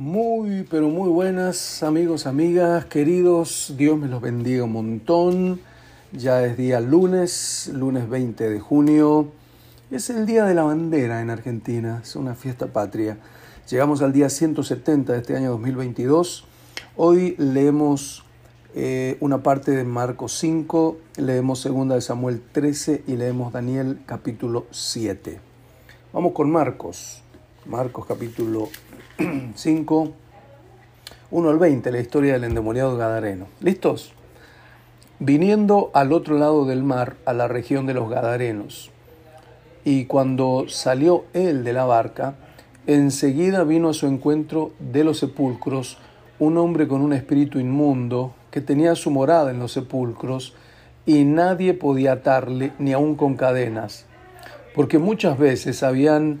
Muy, pero muy buenas amigos, amigas, queridos. Dios me los bendiga un montón. Ya es día lunes, lunes 20 de junio. Es el Día de la Bandera en Argentina. Es una fiesta patria. Llegamos al día 170 de este año 2022. Hoy leemos eh, una parte de Marcos 5, leemos segunda de Samuel 13 y leemos Daniel capítulo 7. Vamos con Marcos. Marcos capítulo 5, 1 al 20, la historia del endemoniado Gadareno. ¿Listos? Viniendo al otro lado del mar, a la región de los Gadarenos, y cuando salió él de la barca, enseguida vino a su encuentro de los sepulcros un hombre con un espíritu inmundo que tenía su morada en los sepulcros, y nadie podía atarle ni aun con cadenas, porque muchas veces habían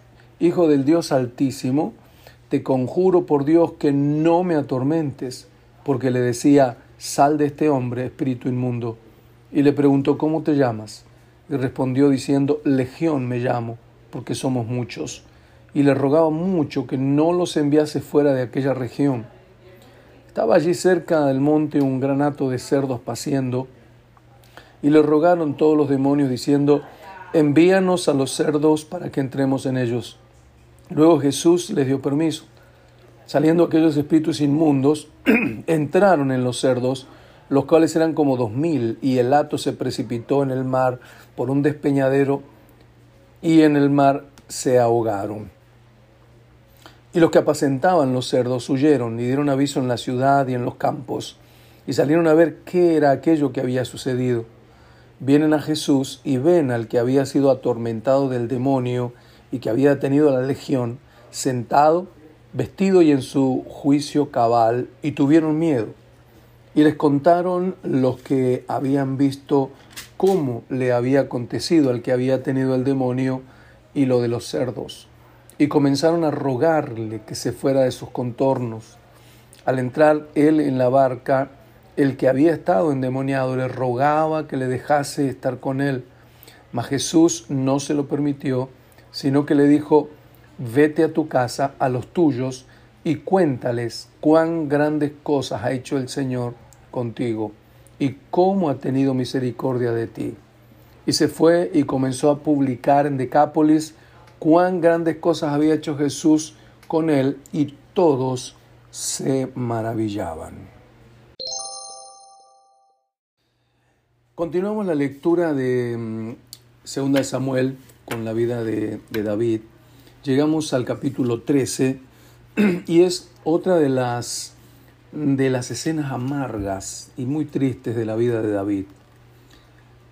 Hijo del Dios Altísimo, te conjuro por Dios que no me atormentes, porque le decía, sal de este hombre, espíritu inmundo. Y le preguntó, ¿cómo te llamas? Y respondió diciendo, Legión me llamo, porque somos muchos. Y le rogaba mucho que no los enviase fuera de aquella región. Estaba allí cerca del monte un granato de cerdos paciendo, y le rogaron todos los demonios diciendo, envíanos a los cerdos para que entremos en ellos. Luego Jesús les dio permiso. Saliendo aquellos espíritus inmundos, entraron en los cerdos, los cuales eran como dos mil, y el hato se precipitó en el mar por un despeñadero, y en el mar se ahogaron. Y los que apacentaban los cerdos huyeron y dieron aviso en la ciudad y en los campos, y salieron a ver qué era aquello que había sucedido. Vienen a Jesús y ven al que había sido atormentado del demonio, y que había tenido la legión, sentado, vestido y en su juicio cabal, y tuvieron miedo. Y les contaron los que habían visto cómo le había acontecido al que había tenido el demonio y lo de los cerdos. Y comenzaron a rogarle que se fuera de sus contornos. Al entrar él en la barca, el que había estado endemoniado le rogaba que le dejase estar con él, mas Jesús no se lo permitió sino que le dijo, vete a tu casa, a los tuyos, y cuéntales cuán grandes cosas ha hecho el Señor contigo y cómo ha tenido misericordia de ti. Y se fue y comenzó a publicar en Decápolis cuán grandes cosas había hecho Jesús con él y todos se maravillaban. Continuamos la lectura de mm, Segunda de Samuel con la vida de, David, llegamos al capítulo 13 y es otra de las, de las escenas amargas y muy tristes de la vida de David.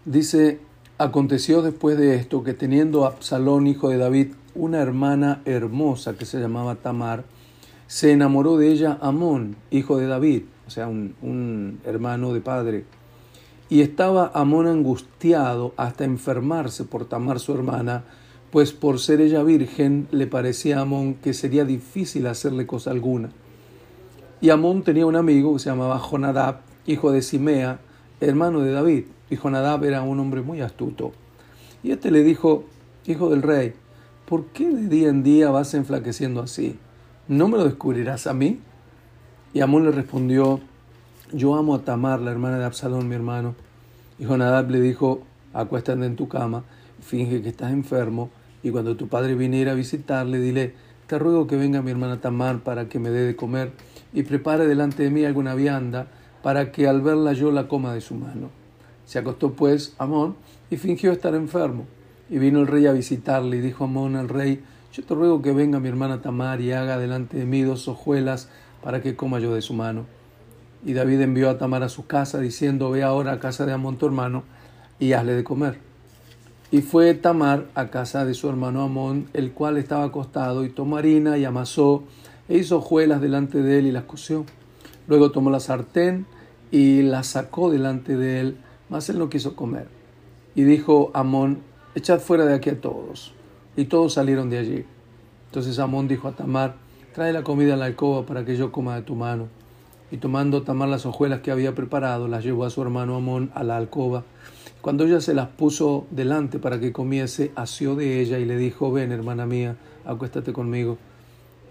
Dice, aconteció después de esto que teniendo Absalón, hijo de David, una hermana hermosa que se llamaba Tamar, se enamoró de ella Amón, hijo de David, o sea, un, un hermano de padre. Y estaba Amón angustiado hasta enfermarse por Tamar su hermana, pues por ser ella virgen le parecía a Amón que sería difícil hacerle cosa alguna. Y Amón tenía un amigo que se llamaba Jonadab, hijo de Simea, hermano de David, y Jonadab era un hombre muy astuto. Y este le dijo, hijo del rey, ¿por qué de día en día vas enflaqueciendo así? ¿No me lo descubrirás a mí? Y Amón le respondió, yo amo a Tamar, la hermana de Absalón, mi hermano. Y Jonadab le dijo, acuéstate en tu cama, finge que estás enfermo, y cuando tu padre viniera a visitarle, dile, te ruego que venga mi hermana Tamar para que me dé de comer, y prepare delante de mí alguna vianda, para que al verla yo la coma de su mano. Se acostó pues Amón y fingió estar enfermo. Y vino el rey a visitarle, y dijo Amón al rey, yo te ruego que venga mi hermana Tamar y haga delante de mí dos hojuelas para que coma yo de su mano. Y David envió a Tamar a su casa, diciendo, ve ahora a casa de Amón tu hermano y hazle de comer. Y fue Tamar a casa de su hermano Amón, el cual estaba acostado, y tomó harina y amasó, e hizo hojuelas delante de él y las coció. Luego tomó la sartén y la sacó delante de él, mas él no quiso comer. Y dijo Amón, echad fuera de aquí a todos. Y todos salieron de allí. Entonces Amón dijo a Tamar, trae la comida a la alcoba para que yo coma de tu mano. Y tomando Tamar las hojuelas que había preparado, las llevó a su hermano Amón a la alcoba. Cuando ella se las puso delante para que comiese, asió de ella y le dijo, ven hermana mía, acuéstate conmigo.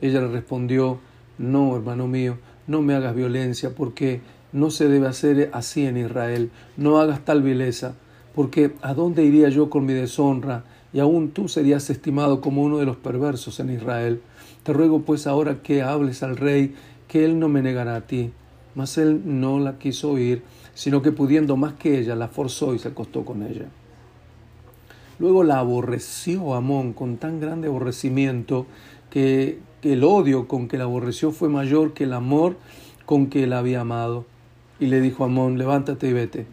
Ella le respondió, no, hermano mío, no me hagas violencia, porque no se debe hacer así en Israel, no hagas tal vileza, porque ¿a dónde iría yo con mi deshonra? Y aún tú serías estimado como uno de los perversos en Israel. Te ruego pues ahora que hables al rey, que él no me negará a ti. Mas él no la quiso oír, sino que pudiendo más que ella, la forzó y se acostó con ella. Luego la aborreció Amón con tan grande aborrecimiento que, el odio con que la aborreció fue mayor que el amor con que la había amado. Y le dijo Amón, levántate y vete.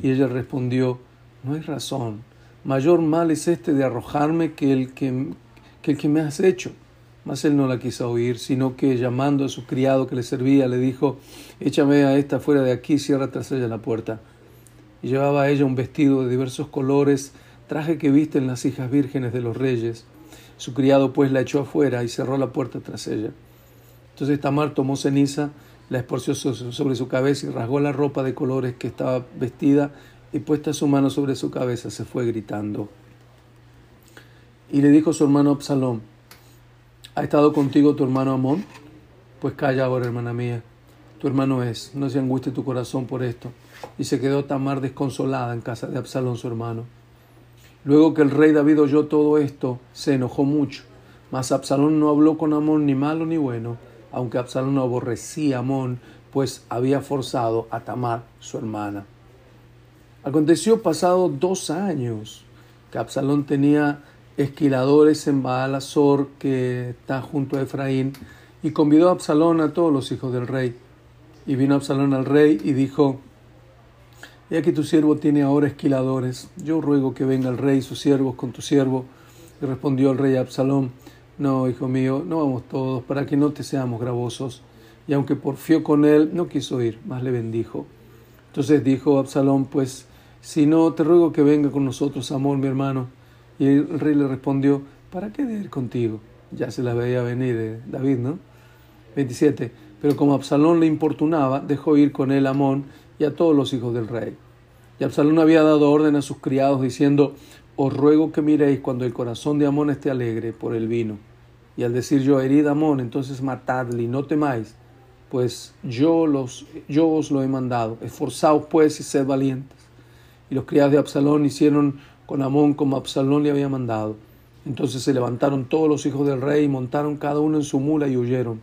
Y ella respondió, no hay razón. Mayor mal es este de arrojarme que el que, que el que me has hecho. Mas él no la quiso oír, sino que llamando a su criado que le servía, le dijo, échame a esta fuera de aquí, cierra tras ella la puerta. Y llevaba a ella un vestido de diversos colores, traje que visten las hijas vírgenes de los reyes. Su criado pues la echó afuera y cerró la puerta tras ella. Entonces Tamar tomó ceniza, la esparció sobre su cabeza y rasgó la ropa de colores que estaba vestida y puesta su mano sobre su cabeza se fue gritando. Y le dijo su hermano Absalón, ¿ha estado contigo tu hermano Amón? Pues calla ahora, hermana mía, tu hermano es, no se angustie tu corazón por esto. Y se quedó Tamar desconsolada en casa de Absalón su hermano. Luego que el rey David oyó todo esto, se enojó mucho, mas Absalón no habló con Amón ni malo ni bueno, aunque Absalón aborrecía a Amón, pues había forzado a Tamar, su hermana. Aconteció pasado dos años que Absalón tenía esquiladores en Baal Azor, que está junto a Efraín, y convidó a Absalón a todos los hijos del rey. Y vino Absalón al rey y dijo, He que tu siervo tiene ahora esquiladores, yo ruego que venga el rey y sus siervos con tu siervo. Y respondió el rey a Absalón, No, hijo mío, no vamos todos, para que no te seamos gravosos. Y aunque porfió con él, no quiso ir, más le bendijo. Entonces dijo Absalón, pues, si no, te ruego que venga con nosotros, amor, mi hermano. Y el rey le respondió, ¿para qué de ir contigo? Ya se la veía venir David, ¿no? 27. Pero como Absalón le importunaba, dejó ir con él a Amón y a todos los hijos del rey. Y Absalón había dado orden a sus criados diciendo, os ruego que miréis cuando el corazón de Amón esté alegre por el vino. Y al decir yo, herid a Amón, entonces matadle y no temáis, pues yo, los, yo os lo he mandado. Esforzaos pues y sed valientes. Y los criados de Absalón hicieron con Amón como Absalón le había mandado. Entonces se levantaron todos los hijos del rey y montaron cada uno en su mula y huyeron.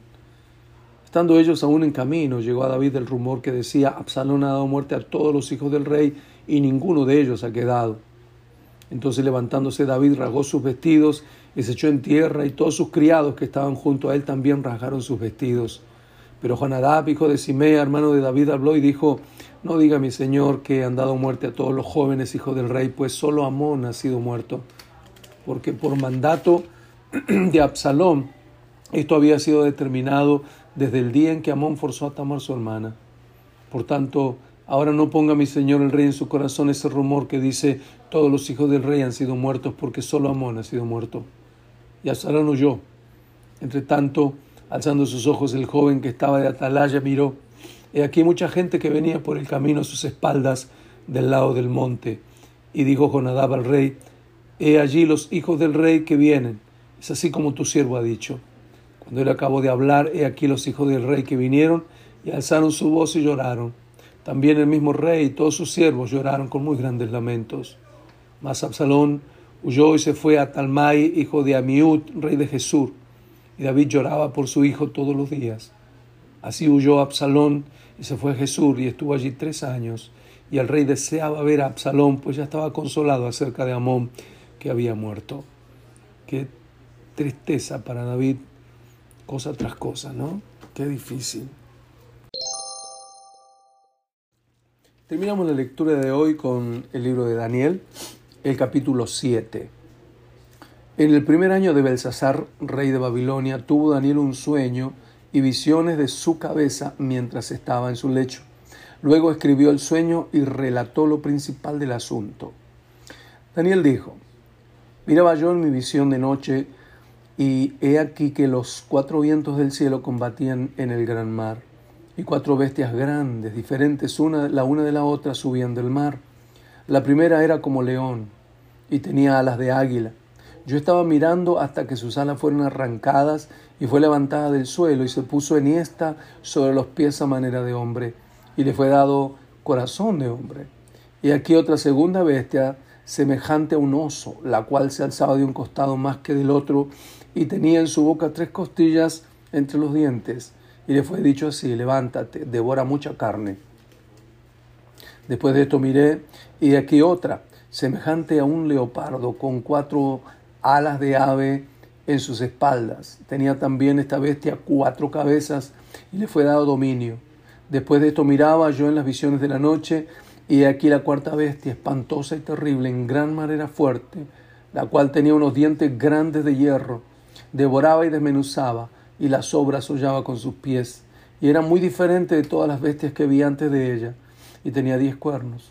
Estando ellos aún en camino, llegó a David el rumor que decía, Absalón ha dado muerte a todos los hijos del rey y ninguno de ellos ha quedado. Entonces levantándose David rasgó sus vestidos y se echó en tierra y todos sus criados que estaban junto a él también rasgaron sus vestidos. Pero Jonadab, hijo de Simea, hermano de David, habló y dijo, no diga mi señor que han dado muerte a todos los jóvenes hijos del rey, pues solo Amón ha sido muerto, porque por mandato de Absalón esto había sido determinado desde el día en que Amón forzó a Tamar su hermana. Por tanto, ahora no ponga mi señor el rey en su corazón ese rumor que dice todos los hijos del rey han sido muertos porque solo Amón ha sido muerto. Y Absalón huyó. Entre tanto, alzando sus ojos, el joven que estaba de atalaya miró. He aquí mucha gente que venía por el camino a sus espaldas del lado del monte. Y dijo Jonadab al rey, He allí los hijos del rey que vienen. Es así como tu siervo ha dicho. Cuando él acabó de hablar, he aquí los hijos del rey que vinieron y alzaron su voz y lloraron. También el mismo rey y todos sus siervos lloraron con muy grandes lamentos. Mas Absalón huyó y se fue a Talmai, hijo de Amiud, rey de Jesús. Y David lloraba por su hijo todos los días. Así huyó Absalón y se fue a Jesús y estuvo allí tres años. Y el rey deseaba ver a Absalón, pues ya estaba consolado acerca de Amón, que había muerto. Qué tristeza para David cosa tras cosa, ¿no? Qué difícil. Terminamos la lectura de hoy con el libro de Daniel, el capítulo 7. En el primer año de Belsasar, rey de Babilonia, tuvo Daniel un sueño y visiones de su cabeza mientras estaba en su lecho. Luego escribió el sueño y relató lo principal del asunto. Daniel dijo, miraba yo en mi visión de noche y he aquí que los cuatro vientos del cielo combatían en el gran mar, y cuatro bestias grandes, diferentes una, la una de la otra, subían del mar. La primera era como león y tenía alas de águila yo estaba mirando hasta que sus alas fueron arrancadas y fue levantada del suelo y se puso enhiesta sobre los pies a manera de hombre y le fue dado corazón de hombre. Y aquí otra segunda bestia semejante a un oso, la cual se alzaba de un costado más que del otro y tenía en su boca tres costillas entre los dientes. Y le fue dicho así, levántate, devora mucha carne. Después de esto miré y aquí otra, semejante a un leopardo, con cuatro alas de ave en sus espaldas. Tenía también esta bestia cuatro cabezas y le fue dado dominio. Después de esto miraba yo en las visiones de la noche y aquí la cuarta bestia, espantosa y terrible, en gran manera fuerte, la cual tenía unos dientes grandes de hierro, devoraba y desmenuzaba y las obras hollaba con sus pies, y era muy diferente de todas las bestias que vi antes de ella, y tenía diez cuernos.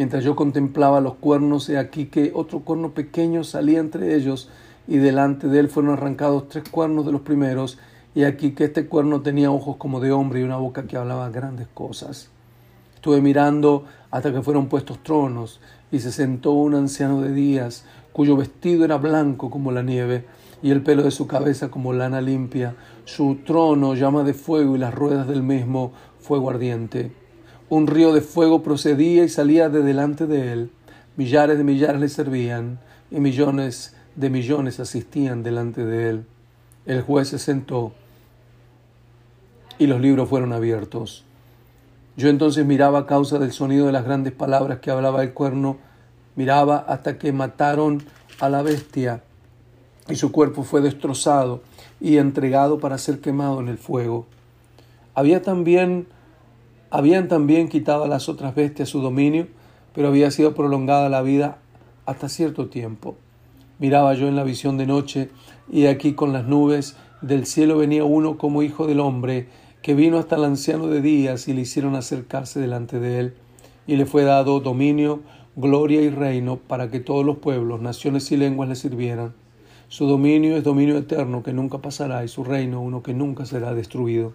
Mientras yo contemplaba los cuernos, he aquí que otro cuerno pequeño salía entre ellos, y delante de él fueron arrancados tres cuernos de los primeros, y aquí que este cuerno tenía ojos como de hombre y una boca que hablaba grandes cosas. Estuve mirando hasta que fueron puestos tronos, y se sentó un anciano de días, cuyo vestido era blanco como la nieve, y el pelo de su cabeza como lana limpia, su trono llama de fuego y las ruedas del mismo fuego ardiente. Un río de fuego procedía y salía de delante de él. Millares de millares le servían y millones de millones asistían delante de él. El juez se sentó y los libros fueron abiertos. Yo entonces miraba a causa del sonido de las grandes palabras que hablaba el cuerno, miraba hasta que mataron a la bestia y su cuerpo fue destrozado y entregado para ser quemado en el fuego. Había también habían también quitado a las otras bestias su dominio, pero había sido prolongada la vida hasta cierto tiempo. Miraba yo en la visión de noche, y aquí con las nubes del cielo venía uno como hijo del hombre, que vino hasta el anciano de días y le hicieron acercarse delante de él, y le fue dado dominio, gloria y reino para que todos los pueblos, naciones y lenguas le sirvieran. Su dominio es dominio eterno que nunca pasará y su reino uno que nunca será destruido.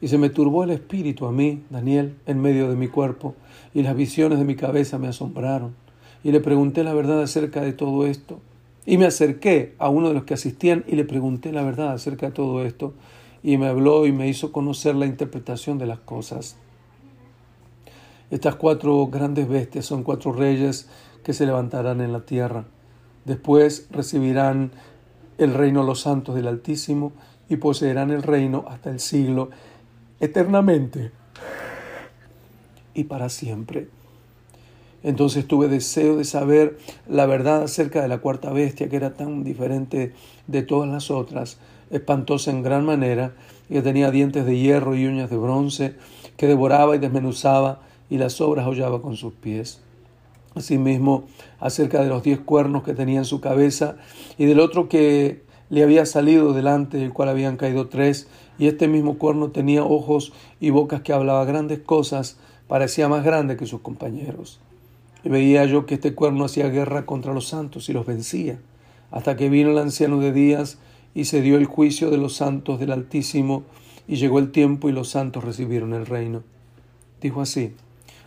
Y se me turbó el espíritu a mí, Daniel, en medio de mi cuerpo, y las visiones de mi cabeza me asombraron. Y le pregunté la verdad acerca de todo esto. Y me acerqué a uno de los que asistían y le pregunté la verdad acerca de todo esto. Y me habló y me hizo conocer la interpretación de las cosas. Estas cuatro grandes bestias son cuatro reyes que se levantarán en la tierra. Después recibirán el reino los santos del Altísimo y poseerán el reino hasta el siglo eternamente y para siempre. Entonces tuve deseo de saber la verdad acerca de la cuarta bestia, que era tan diferente de todas las otras, espantosa en gran manera, y que tenía dientes de hierro y uñas de bronce, que devoraba y desmenuzaba, y las obras hollaba con sus pies. Asimismo, acerca de los diez cuernos que tenía en su cabeza, y del otro que le había salido delante, del cual habían caído tres, y este mismo cuerno tenía ojos y bocas que hablaba grandes cosas, parecía más grande que sus compañeros. Y veía yo que este cuerno hacía guerra contra los santos y los vencía, hasta que vino el anciano de días y se dio el juicio de los santos del Altísimo, y llegó el tiempo y los santos recibieron el reino. Dijo así,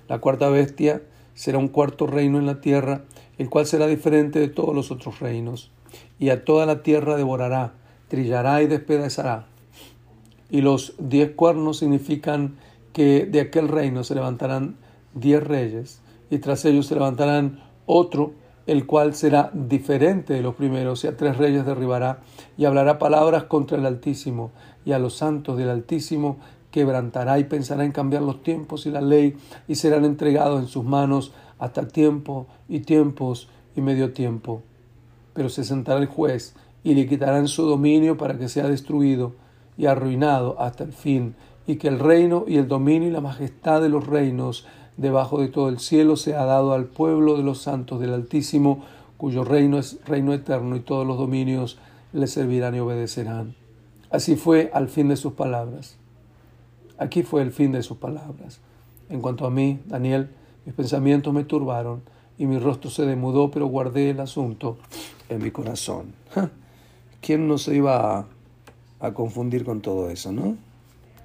la cuarta bestia será un cuarto reino en la tierra, el cual será diferente de todos los otros reinos, y a toda la tierra devorará, trillará y despedazará y los diez cuernos significan que de aquel reino se levantarán diez reyes, y tras ellos se levantarán otro, el cual será diferente de los primeros, y a tres reyes derribará, y hablará palabras contra el Altísimo, y a los santos del Altísimo quebrantará y pensará en cambiar los tiempos y la ley, y serán entregados en sus manos hasta tiempo y tiempos y medio tiempo. Pero se sentará el juez y le quitarán su dominio para que sea destruido, y arruinado hasta el fin, y que el reino y el dominio y la majestad de los reinos debajo de todo el cielo sea dado al pueblo de los santos del Altísimo, cuyo reino es reino eterno y todos los dominios le servirán y obedecerán. Así fue al fin de sus palabras. Aquí fue el fin de sus palabras. En cuanto a mí, Daniel, mis pensamientos me turbaron y mi rostro se demudó, pero guardé el asunto en mi corazón. ¿Quién no se iba a, a confundir con todo eso, no?